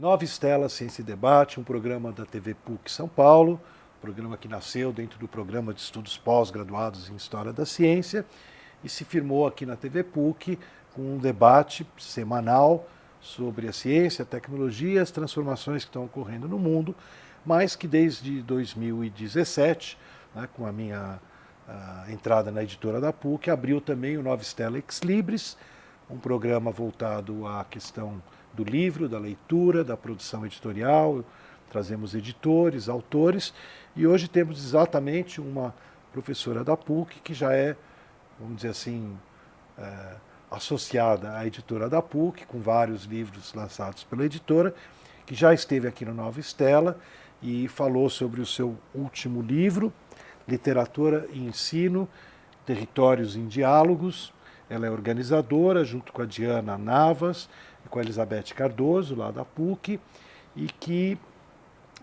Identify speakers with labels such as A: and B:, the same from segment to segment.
A: Nova Estela Ciência e Debate, um programa da TV PUC São Paulo, programa que nasceu dentro do programa de estudos pós-graduados em História da Ciência e se firmou aqui na TV PUC com um debate semanal sobre a ciência, a tecnologia, as transformações que estão ocorrendo no mundo, mas que desde 2017, né, com a minha a entrada na editora da PUC, abriu também o Nova Estela Ex Libris, um programa voltado à questão do livro, da leitura, da produção editorial. Trazemos editores, autores, e hoje temos exatamente uma professora da PUC que já é, vamos dizer assim, é, associada à editora da PUC, com vários livros lançados pela editora, que já esteve aqui no Nova Estela e falou sobre o seu último livro, Literatura e Ensino, Territórios em Diálogos. Ela é organizadora, junto com a Diana Navas com a Elizabeth Cardoso, lá da PUC, e que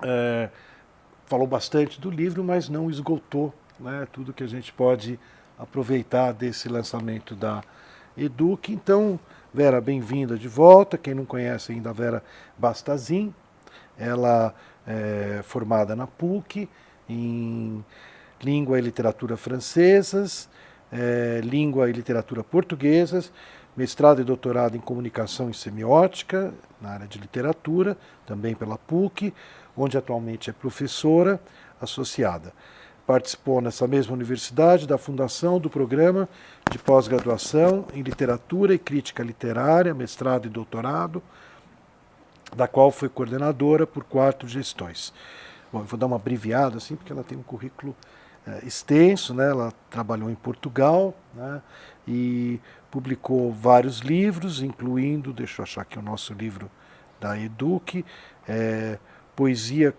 A: é, falou bastante do livro, mas não esgotou né, tudo que a gente pode aproveitar desse lançamento da Eduque. Então, Vera, bem-vinda de volta. Quem não conhece ainda a Vera Bastazin, ela é formada na PUC em língua e literatura francesas, é, língua e literatura portuguesas, mestrado e doutorado em comunicação e semiótica, na área de literatura, também pela PUC, onde atualmente é professora associada. Participou nessa mesma universidade da fundação do programa de pós-graduação em literatura e crítica literária, mestrado e doutorado, da qual foi coordenadora por quatro gestões. Bom, eu vou dar uma abreviada assim, porque ela tem um currículo extenso, né? Ela trabalhou em Portugal, né? E publicou vários livros, incluindo, deixa eu achar aqui o nosso livro da Eduque, é, Poesia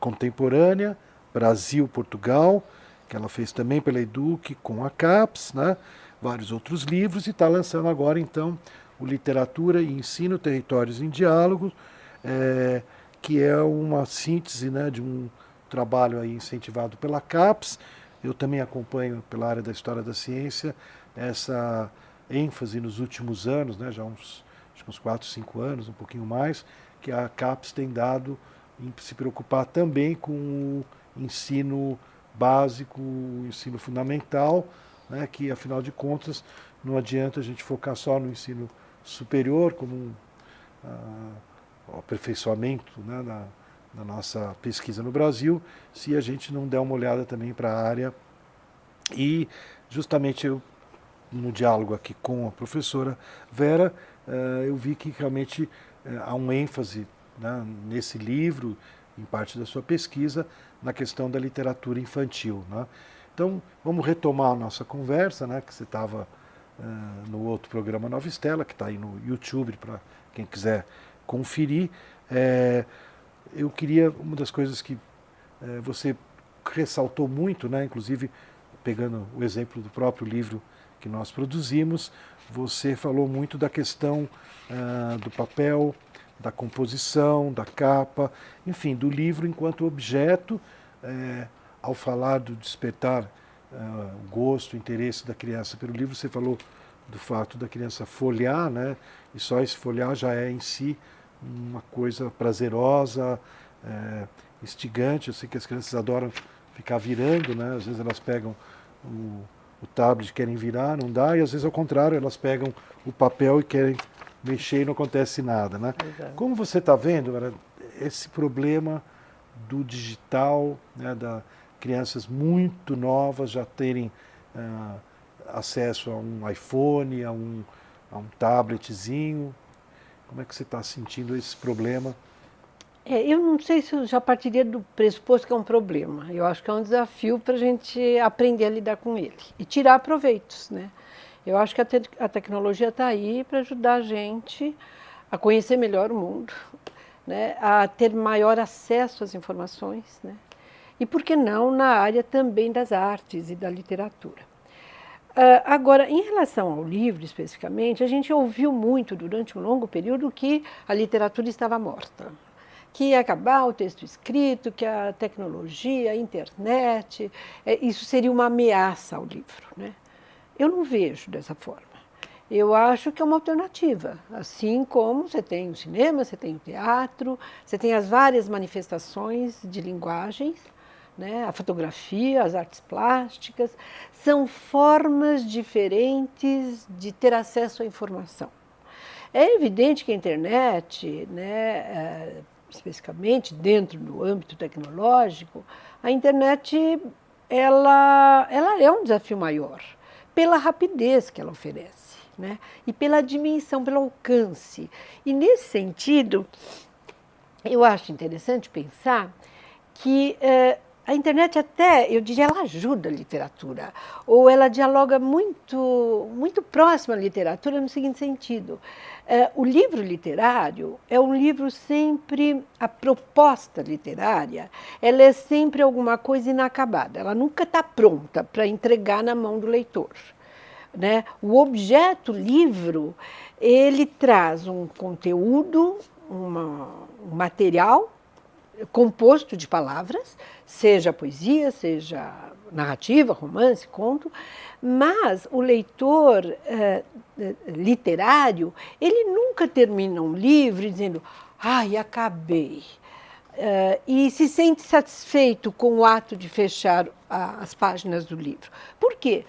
A: Contemporânea, Brasil, Portugal, que ela fez também pela Eduque com a CAPES, né? vários outros livros, e está lançando agora, então, o Literatura e Ensino Territórios em Diálogo, é, que é uma síntese né, de um trabalho aí incentivado pela CAPES. Eu também acompanho, pela área da História da Ciência, essa ênfase nos últimos anos, né, já uns, acho uns 4, 5 anos, um pouquinho mais, que a CAPES tem dado em se preocupar também com o ensino básico, o ensino fundamental, né, que afinal de contas não adianta a gente focar só no ensino superior como um uh, aperfeiçoamento né, na, na, nossa pesquisa no Brasil, se a gente não der uma olhada também para a área. E justamente eu, no diálogo aqui com a professora Vera, uh, eu vi que realmente uh, há um ênfase né, nesse livro, em parte da sua pesquisa, na questão da literatura infantil. Né? Então, vamos retomar a nossa conversa, né, que você estava uh, no outro programa Nova Estela, que está aí no YouTube para quem quiser conferir. É, eu queria, uma das coisas que é, você ressaltou muito, né, inclusive pegando o exemplo do próprio livro que nós produzimos, você falou muito da questão uh, do papel da composição, da capa, enfim, do livro enquanto objeto, é, ao falar do despertar é, o gosto, o interesse da criança pelo livro, você falou do fato da criança folhear, né? E só esse folhear já é em si uma coisa prazerosa, é, instigante. Eu sei que as crianças adoram ficar virando, né? Às vezes elas pegam o, o tablet querem virar, não dá, e às vezes ao contrário, elas pegam o papel e querem mexer e não acontece nada, né? Exato. Como você está vendo, esse problema do digital, né, da crianças muito novas já terem uh, acesso a um iPhone, a um, a um tabletzinho, como é que você está sentindo esse problema?
B: É, eu não sei se eu já partiria do pressuposto que é um problema. Eu acho que é um desafio para a gente aprender a lidar com ele e tirar proveitos, né? Eu acho que a, te a tecnologia está aí para ajudar a gente a conhecer melhor o mundo, né, a ter maior acesso às informações, né, e por que não na área também das artes e da literatura. Uh, agora, em relação ao livro especificamente, a gente ouviu muito durante um longo período que a literatura estava morta, que ia acabar o texto escrito, que a tecnologia, a internet, é, isso seria uma ameaça ao livro. Né? Eu não vejo dessa forma. eu acho que é uma alternativa. Assim como você tem o cinema, você tem o teatro, você tem as várias manifestações de linguagens, né? a fotografia, as artes plásticas, são formas diferentes de ter acesso à informação. É evidente que a internet, né, é, especificamente dentro do âmbito tecnológico, a internet ela, ela é um desafio maior pela rapidez que ela oferece né? e pela dimensão, pelo alcance. E nesse sentido, eu acho interessante pensar que eh, a internet até, eu diria, ela ajuda a literatura, ou ela dialoga muito, muito próximo à literatura no seguinte sentido. Eh, o livro literário é um livro sempre, a proposta literária, ela é sempre alguma coisa inacabada, ela nunca está pronta para entregar na mão do leitor. Né? O objeto livro, ele traz um conteúdo, uma, um material composto de palavras, seja poesia, seja narrativa, romance, conto, mas o leitor eh, eh, literário, ele nunca termina um livro dizendo, ai, acabei. Uh, e se sente satisfeito com o ato de fechar a, as páginas do livro. Por quê?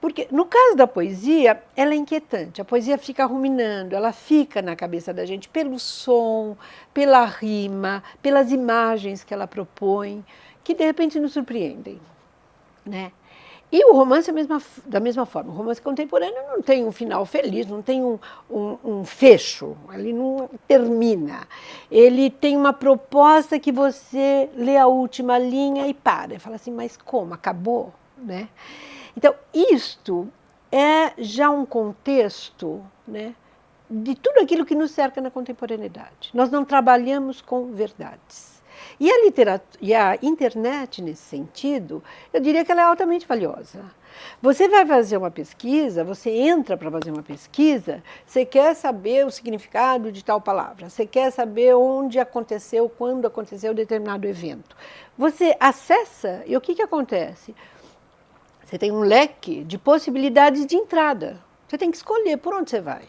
B: Porque no caso da poesia, ela é inquietante. A poesia fica ruminando, ela fica na cabeça da gente pelo som, pela rima, pelas imagens que ela propõe, que de repente nos surpreendem. Né? E o romance é mesma, da mesma forma. O romance contemporâneo não tem um final feliz, não tem um, um, um, fecho, ele não termina. Ele tem uma proposta que você lê a última linha e para. E fala assim, mas como? Acabou? Né? Então, isto é já um contexto né, de tudo aquilo que nos cerca na contemporaneidade. Nós não trabalhamos com verdades. E a, literatura, e a internet, nesse sentido, eu diria que ela é altamente valiosa. Você vai fazer uma pesquisa, você entra para fazer uma pesquisa, você quer saber o significado de tal palavra, você quer saber onde aconteceu, quando aconteceu determinado evento. Você acessa e o que, que acontece? Você tem um leque de possibilidades de entrada. Você tem que escolher por onde você vai.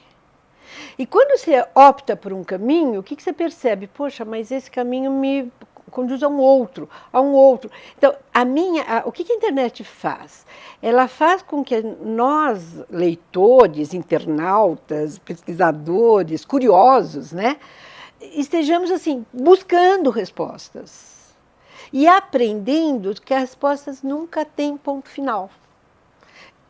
B: E quando você opta por um caminho, o que, que você percebe? Poxa, mas esse caminho me conduz a um outro, a um outro. Então, a minha, a, o que, que a internet faz? Ela faz com que nós, leitores, internautas, pesquisadores, curiosos, né, estejamos assim buscando respostas e aprendendo que as respostas nunca têm ponto final.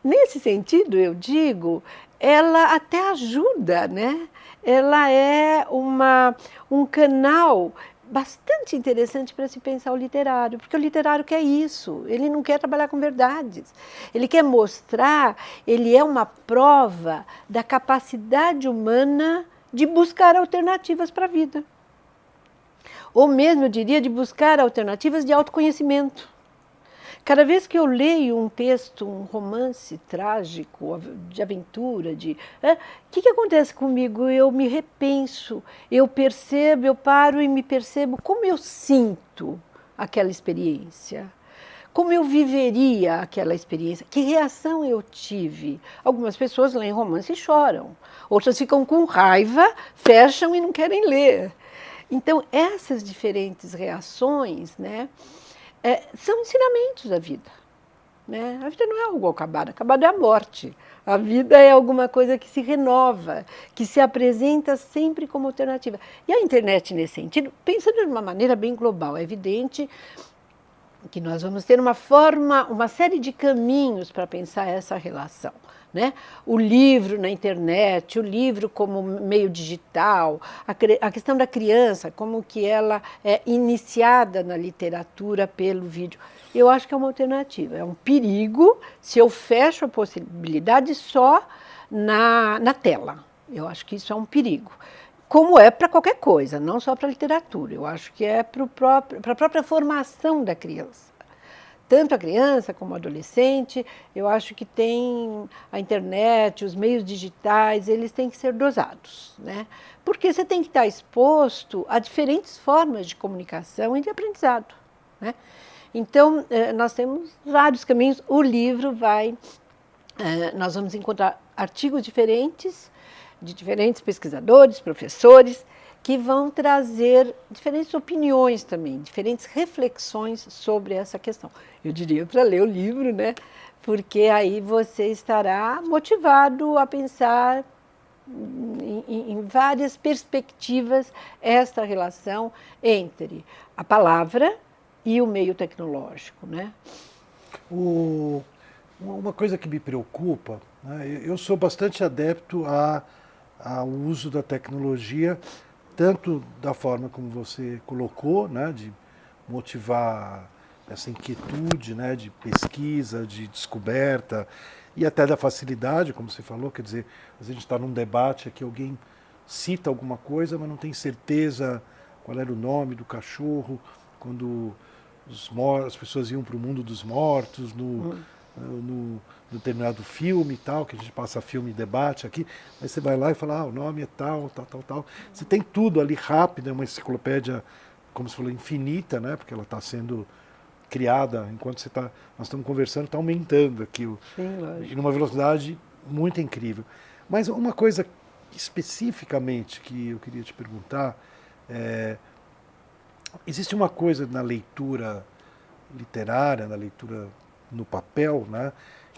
B: Nesse sentido, eu digo, ela até ajuda, né? Ela é uma, um canal bastante interessante para se pensar o literário, porque o literário quer isso, ele não quer trabalhar com verdades. Ele quer mostrar, ele é uma prova da capacidade humana de buscar alternativas para a vida ou mesmo, eu diria, de buscar alternativas de autoconhecimento. Cada vez que eu leio um texto, um romance trágico, de aventura, de. O que, que acontece comigo? Eu me repenso, eu percebo, eu paro e me percebo como eu sinto aquela experiência. Como eu viveria aquela experiência? Que reação eu tive? Algumas pessoas leem romance e choram. Outras ficam com raiva, fecham e não querem ler. Então, essas diferentes reações né, é, são ensinamentos da vida. Né? A vida não é algo acabado, acabado é a morte. A vida é alguma coisa que se renova, que se apresenta sempre como alternativa. E a internet, nesse sentido, pensando de uma maneira bem global, é evidente que nós vamos ter uma forma, uma série de caminhos para pensar essa relação. Né? O livro na internet, o livro como meio digital, a, a, questão da criança, como que ela é iniciada na literatura pelo vídeo. Eu acho que é uma alternativa. É um perigo se eu fecho a possibilidade só na, na tela. Eu acho que isso é um perigo. Como é para qualquer coisa, não só para a literatura. Eu acho que é para a própria formação da criança tanto a criança como o adolescente. Eu acho que tem a internet, os meios digitais, eles têm que ser dosados, né? Porque você tem que estar exposto a diferentes formas de comunicação e de aprendizado, né? Então, eh, nós temos vários caminhos. O livro vai Uh, nós vamos encontrar artigos diferentes, de diferentes pesquisadores, professores, que vão trazer diferentes opiniões também, diferentes reflexões sobre essa questão. Eu diria para ler o livro, né? Porque aí você estará motivado a pensar em, em, várias perspectivas esta relação entre a palavra e o meio tecnológico, né?
A: O, uma coisa que me preocupa, né, eu sou bastante adepto a, ao uso da tecnologia, tanto da forma como você colocou, né, de motivar essa inquietude né, de pesquisa, de descoberta e até da facilidade, como você falou, quer dizer, a gente está num debate aqui, alguém cita alguma coisa, mas não tem certeza qual era o nome do cachorro, quando as pessoas iam para o mundo dos mortos, no, hum. No, no, determinado filme e tal, que a gente passa filme e debate aqui, aí você vai lá e fala, ah, o nome é tal, tal, tal, tal. Você tem tudo ali rápido, é uma enciclopédia, como se falou, infinita, né? Porque ela está sendo criada enquanto você está. Nós estamos conversando, está aumentando aqui. O, Sim, lógico. E numa velocidade muito incrível. Mas uma coisa especificamente que eu queria te perguntar é, existe uma coisa na leitura literária, na leitura no papel, né,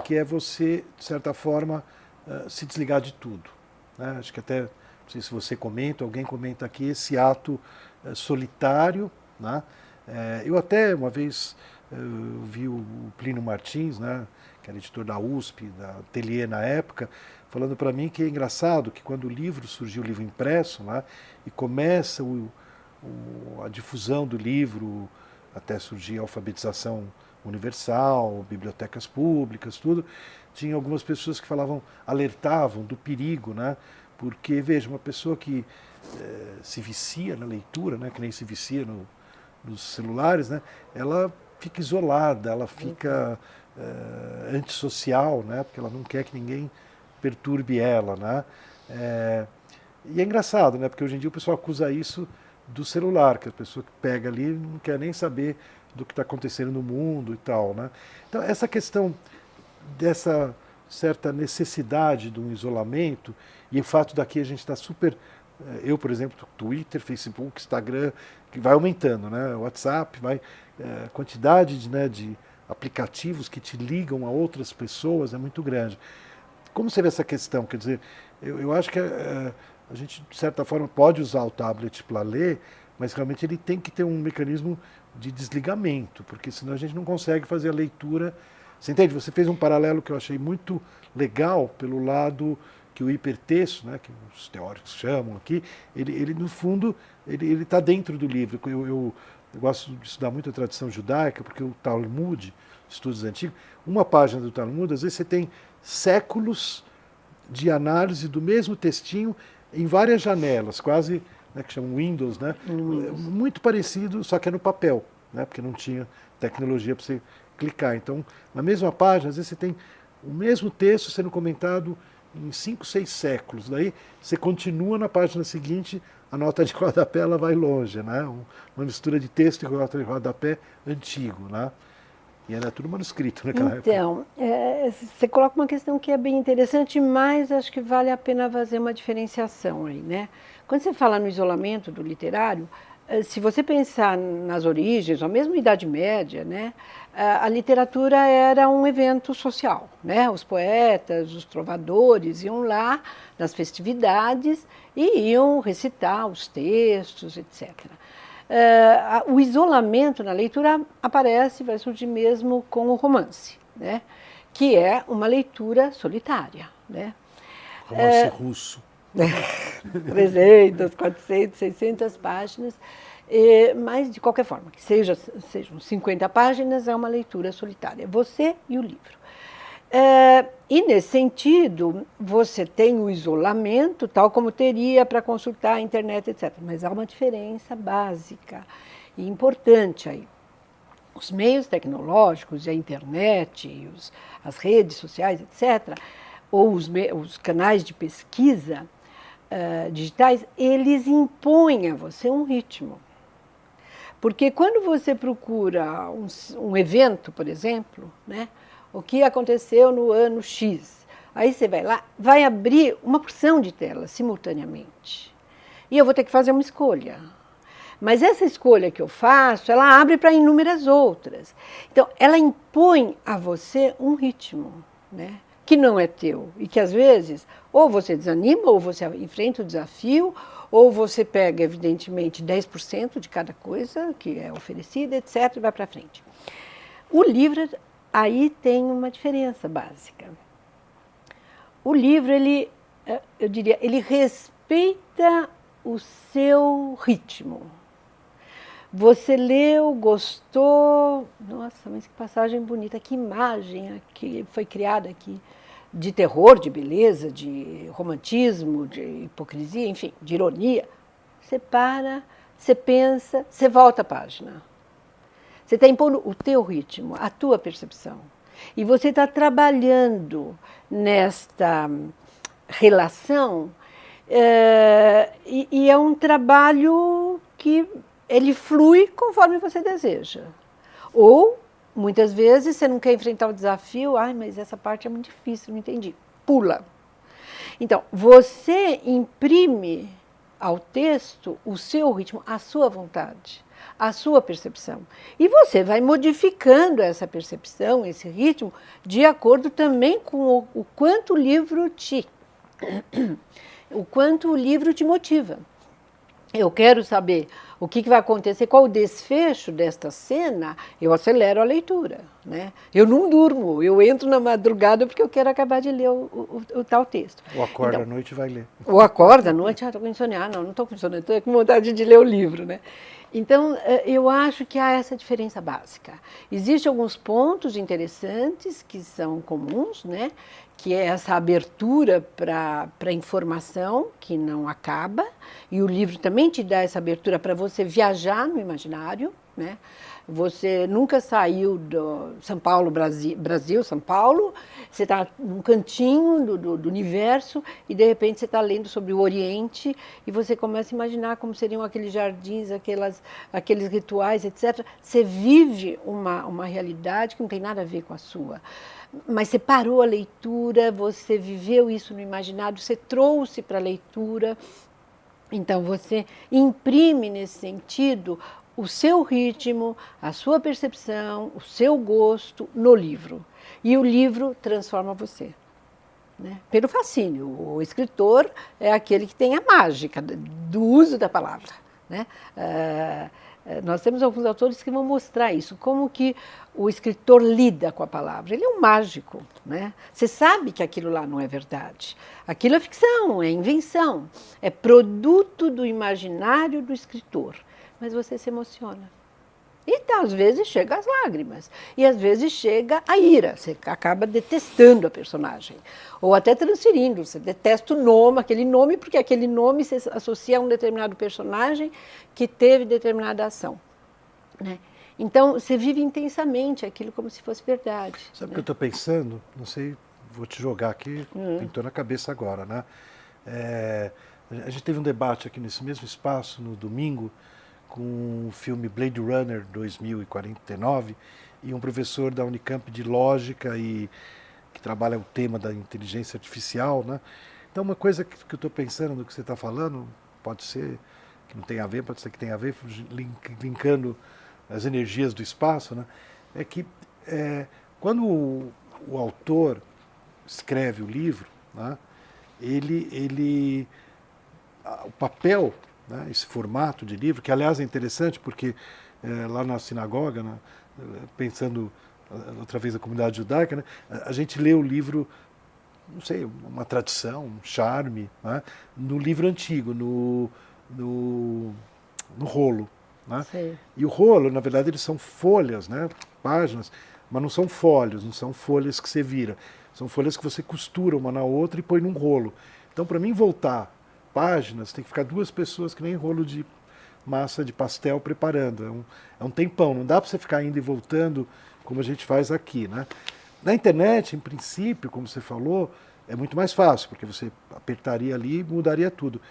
A: que é você, de certa forma, uh, se desligar de tudo. Né? Acho que até, não sei se você comenta, alguém comenta aqui, esse ato uh, solitário, né? É, eu até uma vez vi o Plínio Martins, né, que era editor da USP, da Atelier na época, falando para mim que é engraçado que quando o livro surgiu, o livro impresso, né, e começa o, o, a difusão do livro, até surgir a alfabetização universal, bibliotecas públicas, tudo, tinha algumas pessoas que falavam, alertavam do perigo, né? Porque, veja, uma pessoa que eh, se vicia na leitura, né? que nem se vicia no, nos celulares, né, ela fica isolada, ela fica é, antissocial, né, porque ela não quer que ninguém perturbe ela. Né? É, e é engraçado, né, porque hoje em dia o pessoal acusa isso do celular, que a pessoa que pega ali não quer nem saber do que está acontecendo no mundo e tal. Né? Então, essa questão dessa certa necessidade de um isolamento e o fato daqui a gente estar tá super é, eu, por exemplo, Twitter, Facebook, Instagram, que vai aumentando, né? WhatsApp, vai é, a quantidade de, né, de aplicativos que te ligam a outras pessoas é muito grande. Como vê essa questão? Quer dizer, eu, eu acho que é, a gente, de certa forma, pode usar o tablet para ler, mas realmente ele tem que ter um mecanismo de desligamento, porque senão a gente não consegue fazer a leitura. Você entende? Você fez um paralelo que eu achei muito legal pelo lado que o hipertexto, né, que os teóricos chamam aqui, ele, ele no fundo, ele está dentro do livro. Eu, eu, eu, gosto de estudar muito a tradição judaica, porque o Talmud, estudos antigos, uma página do Talmud, às vezes você tem séculos de análise do mesmo textinho em várias janelas, quase, né, que chamam Windows, né, Windows. muito parecido, só que é no papel, né, porque não tinha tecnologia para você clicar. Então, na mesma página, às vezes você tem o mesmo texto sendo comentado em cinco, seis séculos. Daí você continua na página seguinte, a nota de rodapé ela vai longe, né? Uma mistura de texto e nota de rodapé antigo, né? E era tudo manuscrito naquela
B: então, época. Então, é, você coloca uma questão que é bem interessante, mas acho que vale a pena fazer uma diferenciação aí, né? Quando você fala no isolamento do literário, eh, se você pensar nas origens, ou mesmo Idade Média, né, a literatura era um evento social. Né? Os poetas, os trovadores iam lá nas festividades e iam recitar os textos, etc. Eh, o isolamento na leitura aparece, vai surgir mesmo com o romance, né? que é uma leitura solitária. Né?
A: Romance é, russo.
B: 300, 400, 600 páginas. É, mas, de qualquer forma, que seja, sejam 50 páginas, é uma leitura solitária. Você e o livro. É, e, nesse sentido, você tem o isolamento, tal como teria para consultar a internet, etc. Mas há uma diferença básica e importante aí. Os meios tecnológicos, a internet, os, as redes sociais, etc., ou os, os canais de pesquisa, uh, digitais, eles impõem a você um ritmo. Porque quando você procura um, um evento, por exemplo, né, o que aconteceu no ano X. Aí você vai lá, vai abrir uma porção de telas simultaneamente. E eu vou ter que fazer uma escolha. Mas essa escolha que eu faço, ela abre para inúmeras outras. Então, ela impõe a você um ritmo, né? Que não é teu. E que às vezes, ou você desanima, ou você enfrenta o desafio, ou você pega, evidentemente, 10% de cada coisa que é oferecida, etc., e vai para frente. O livro, aí tem uma diferença básica. O livro, ele, eh, eu diria, ele respeita o seu ritmo. Você leu, gostou, nossa, mas que passagem bonita, que imagem que foi criada aqui de terror, de beleza, de romantismo, de hipocrisia, enfim, de ironia. Você para, você pensa, você volta a página. Você está impondo o teu ritmo, a tua percepção. E você está trabalhando nesta relação é, e, e é um trabalho que ele flui conforme você deseja. Ou, muitas vezes, você não quer enfrentar o desafio, ai, mas essa parte é muito difícil, não entendi. Pula. Então, você imprime ao texto o seu ritmo, a sua vontade, a sua percepção. E você vai modificando essa percepção, esse ritmo, de acordo também com o, o quanto o livro te o quanto o livro te motiva. Eu quero saber o que, que, vai acontecer, qual o desfecho desta cena, eu acelero a leitura. Né? Eu não durmo, eu entro na madrugada porque eu quero acabar de ler o, o, o tal texto.
A: Ou acorda então, à noite e vai ler.
B: Ou acorda à noite, ah, estou com. Ah, não, não estou com insônia, estou com vontade de ler o livro. Né? Então, eh, eu acho que há essa diferença básica. Existem alguns pontos interessantes que são comuns, né? Que é essa abertura para a informação, que não acaba, e o livro também te dá essa abertura para você viajar no imaginário, né? Você nunca saiu do São Paulo, Brasil, Brasil São Paulo, você está num cantinho do, do, do, universo e de repente você está lendo sobre o Oriente e você começa a imaginar como seriam aqueles jardins, aquelas, aqueles rituais, etc. Você vive uma, uma realidade que não tem nada a ver com a sua mas você parou a leitura, você viveu isso no imaginário, você trouxe para a leitura. Então você imprime nesse sentido o seu ritmo, a sua percepção, o seu gosto no livro. E o livro transforma você. Né? Pelo fascínio. O escritor é aquele que tem a mágica do uso da palavra. Né? Uh, nós temos alguns autores que vão mostrar isso, como que o escritor lida com a palavra. Ele é um mágico, né? Você sabe que aquilo lá não é verdade. Aquilo é ficção, é invenção, é produto do imaginário do escritor mas você se emociona. E tá, às vezes chega às lágrimas, e às vezes chega a ira, você acaba detestando a personagem, ou até transferindo, você detesta o nome, aquele nome, porque aquele nome se associa a um determinado personagem que teve determinada ação. Né? Então, você vive intensamente aquilo como se fosse verdade.
A: Sabe o né? que eu estou pensando? Não sei, vou te jogar aqui, uhum. pintou na cabeça agora, né? É, a gente teve um debate aqui nesse mesmo espaço no domingo, com o filme Blade Runner 2049 e um professor da Unicamp de lógica e que trabalha o tema da inteligência artificial, né? Então uma coisa que, que eu estou pensando no que você está falando pode ser que não tem a ver, pode ser que tenha a ver, link, linkando as energias do espaço, né? É que é, quando o, o, autor escreve o livro, né? ele, ele, o papel né, esse formato de livro, que aliás é interessante porque é, lá na sinagoga, né, pensando outra vez a comunidade judaica, né, a gente lê o livro, não sei, uma tradição, um charme, né, no livro antigo, no, no, no rolo. Né? E o rolo, na verdade, eles são folhas, né, páginas, mas não são folhos, não são folhas que você vira. São folhas que você costura uma na outra e põe num rolo. Então, para mim voltar páginas, tem que ficar duas pessoas que nem rolo de massa de pastel preparando. É um, é um tempão, não dá para você ficar indo e voltando como a gente faz aqui. Né? Na internet, em princípio, como você falou, é muito mais fácil, porque você apertaria ali e mudaria tudo.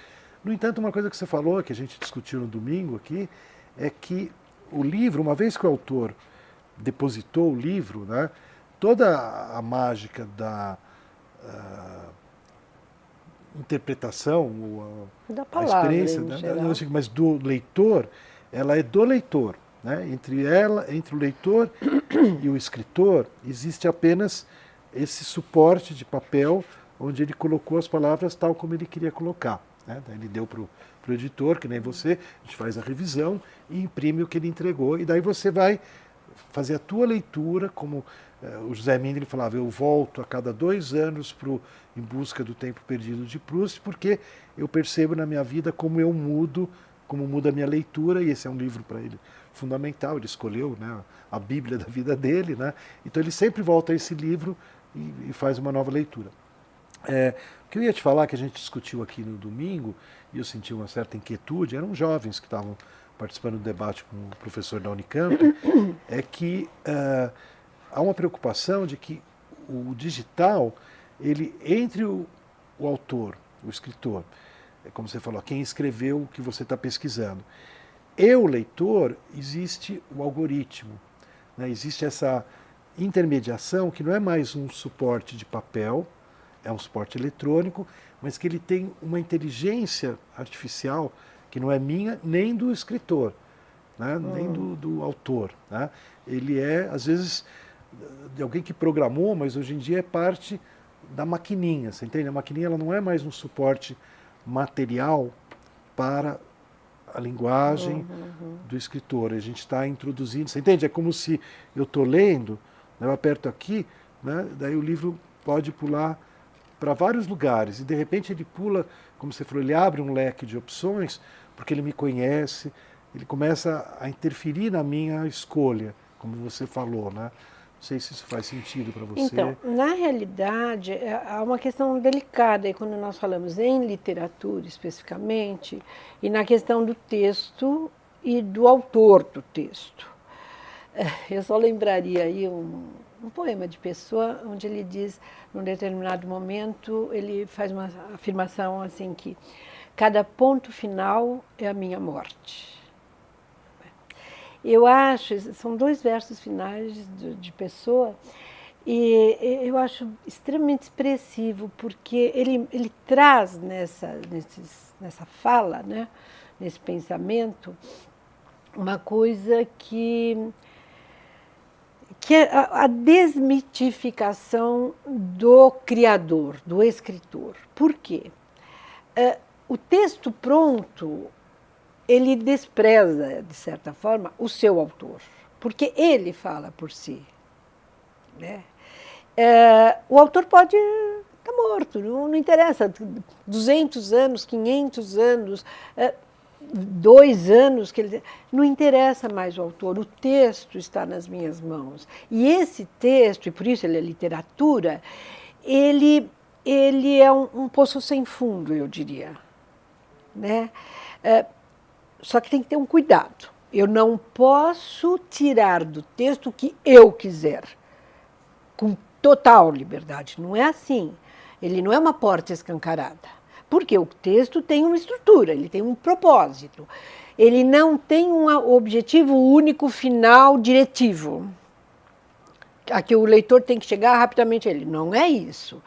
A: No entanto, uma coisa que você falou, que a gente discutiu no domingo aqui, é que o livro, uma vez que o autor depositou o livro, né, toda a mágica da uh, interpretação,
B: a, da palavra, a experiência, né?
A: mas do leitor, ela é do leitor. Né? Entre ela, entre o leitor e o escritor, existe apenas esse suporte de papel onde ele colocou as palavras tal como ele queria colocar. Né? Daí ele deu para o editor, que nem você, a gente faz a revisão e imprime o que ele entregou, e daí você vai fazer a tua leitura, como o José Mendes falava, eu volto a cada dois anos pro, em busca do tempo perdido de Proust, porque eu percebo na minha vida como eu mudo, como muda a minha leitura, e esse é um livro para ele fundamental, ele escolheu né, a Bíblia da vida dele, né? então ele sempre volta a esse livro e, e faz uma nova leitura. É, o que eu ia te falar, que a gente discutiu aqui no domingo, e eu senti uma certa inquietude, eram jovens que estavam participando do debate com o professor da Unicamp, é que uh, há uma preocupação de que o digital, ele entre o, o autor, o escritor, é como você falou, quem escreveu o que você está pesquisando, e o leitor, existe o algoritmo, né? existe essa intermediação que não é mais um suporte de papel, é um suporte eletrônico, mas que ele tem uma inteligência artificial que não é minha nem do escritor, né? Hum. nem do, do autor. Né? Ele é, às vezes, de alguém que programou, mas hoje em dia é parte da maquininha, você entende? A maquininha ela não é mais um suporte material para a linguagem uhum, uhum. do escritor. A gente está introduzindo, você entende? É como se eu estou lendo, né, eu aperto aqui, né, daí o livro pode pular para vários lugares e de repente ele pula, como você falou, ele abre um leque de opções porque ele me conhece, ele começa a interferir na minha escolha, como você falou, né? Não sei se isso faz sentido para você.
B: Então, na realidade, é, há uma questão delicada aí quando nós falamos em literatura especificamente e na questão do texto e do autor do texto. É, eu só lembraria aí um, um poema de Pessoa, onde ele diz, num determinado momento, ele faz uma afirmação assim que cada ponto final é a minha morte. Eu acho, são dois versos finais de, de Pessoa, e eu acho extremamente expressivo, porque ele, ele traz nessa, nesses, nessa fala, né, nesse pensamento, uma coisa que, que é a, desmitificação do criador, do escritor. Por quê? É, o texto pronto ele despreza, de certa forma, o seu autor, porque ele fala por si. Né? É, o autor pode estar tá morto, não, não, interessa, 200 anos, 500 anos, é, dois anos, que ele, não interessa mais o autor, o texto está nas minhas mãos. E esse texto, e por isso ele é literatura, ele, ele é um, um poço sem fundo, eu diria. Né? É, só que tem que ter um cuidado. Eu não posso tirar do texto o que eu quiser, com total liberdade. Não é assim. Ele não é uma porta escancarada. Porque o texto tem uma estrutura, ele tem um propósito. Ele não tem um objetivo único, final, diretivo. A que o leitor tem que chegar rapidamente a ele. Não é isso.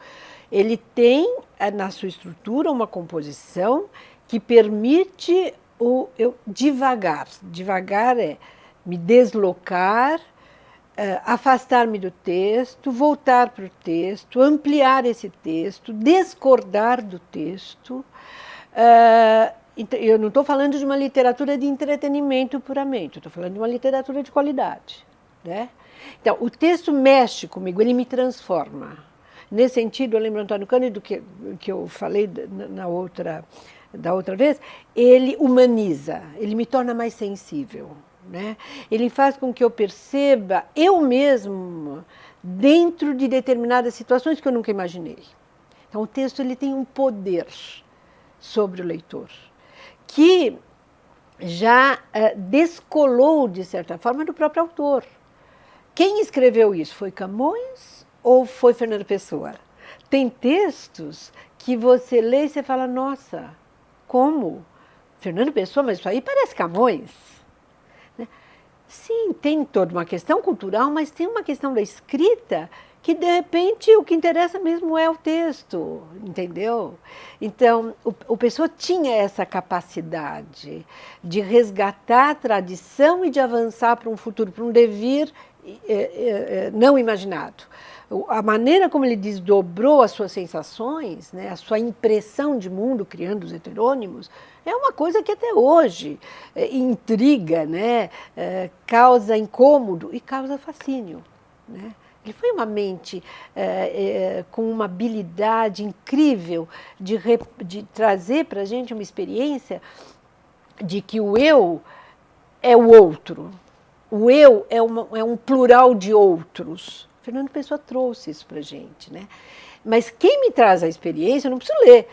B: Ele tem eh, na sua estrutura uma composição que permite o eu devagar. Devagar é me deslocar, uh, afastar-me do texto, voltar para o texto, ampliar esse texto, discordar do texto. Uh, eu não estou falando de uma literatura de entretenimento puramente, estou falando de uma literatura de qualidade. Né? Então, o texto mexe comigo, ele me transforma. Nesse sentido, eu lembro Antônio Cândido, que, que eu falei na outra da outra vez, ele humaniza, ele me torna mais sensível. Né? Ele faz com que eu perceba eu mesmo dentro de determinadas situações que eu nunca imaginei. Então o texto ele tem um poder sobre o leitor que já uh, descolou de certa forma do próprio autor. Quem escreveu isso foi Camões ou foi Fernando Pessoa? Tem textos que você lê e você fala nossa, como? Fernando Pessoa, mas isso aí parece Camões. Né? Sim, tem toda uma questão cultural, mas tem uma questão da escrita que de repente o que interessa mesmo é o texto, entendeu? Então, o, o Pessoa tinha essa capacidade de resgatar a tradição e de avançar para um futuro, para um devir é, é, não imaginado. A maneira como ele desdobrou as suas sensações, né, a sua impressão de mundo, criando os heterônimos, é uma coisa que até hoje é, intriga, né, é, causa incômodo e causa fascínio. Né? Ele foi uma mente é, é, com uma habilidade incrível de, de trazer para a gente uma experiência de que o eu é o outro. O eu é, uma, é um plural de outros. Fernando Pessoa trouxe isso para gente. Né? Mas quem me traz a experiência, eu não preciso ler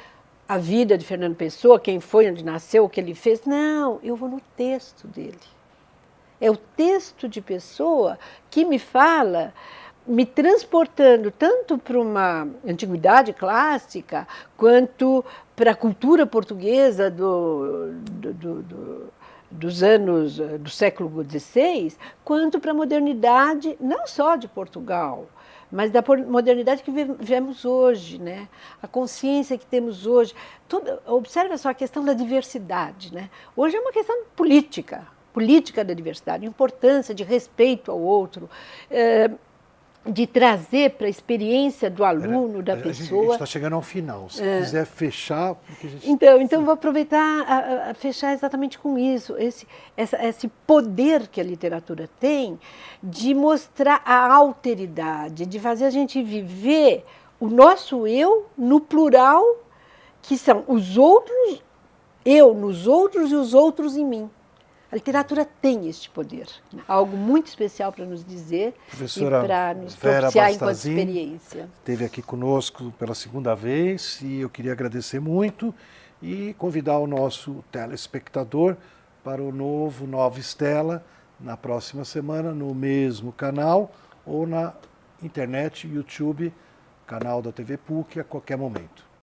B: a vida de Fernando Pessoa, quem foi, onde nasceu, o que ele fez. Não, eu vou no texto dele. É o texto de Pessoa que me fala me transportando tanto para uma antiguidade clássica quanto para a cultura portuguesa do, do, do, do dos anos do século XVI, quanto para a modernidade não só de Portugal, mas da modernidade que vivemos hoje, né? A consciência que temos hoje. Tudo, observa só a questão da diversidade, né? Hoje é uma questão política, política da diversidade, importância de respeito ao outro. É, de trazer para a experiência do aluno, da pessoa. A gente
A: está chegando ao final. Se é. quiser fechar.
B: Gente... Então, então vou aproveitar a, a, fechar exatamente com isso. Esse, essa, esse poder que a literatura tem de mostrar a alteridade, de fazer a gente viver o nosso eu no plural, que são os outros, eu nos outros e os outros em mim. A literatura tem este poder, algo muito especial para nos dizer Professora e para nos Vera propiciar enquanto experiência.
A: Esteve aqui conosco pela segunda vez e eu queria agradecer muito e convidar o nosso telespectador para o novo Nova Estela na próxima semana no mesmo canal ou na internet, YouTube, canal da TV PUC a qualquer momento.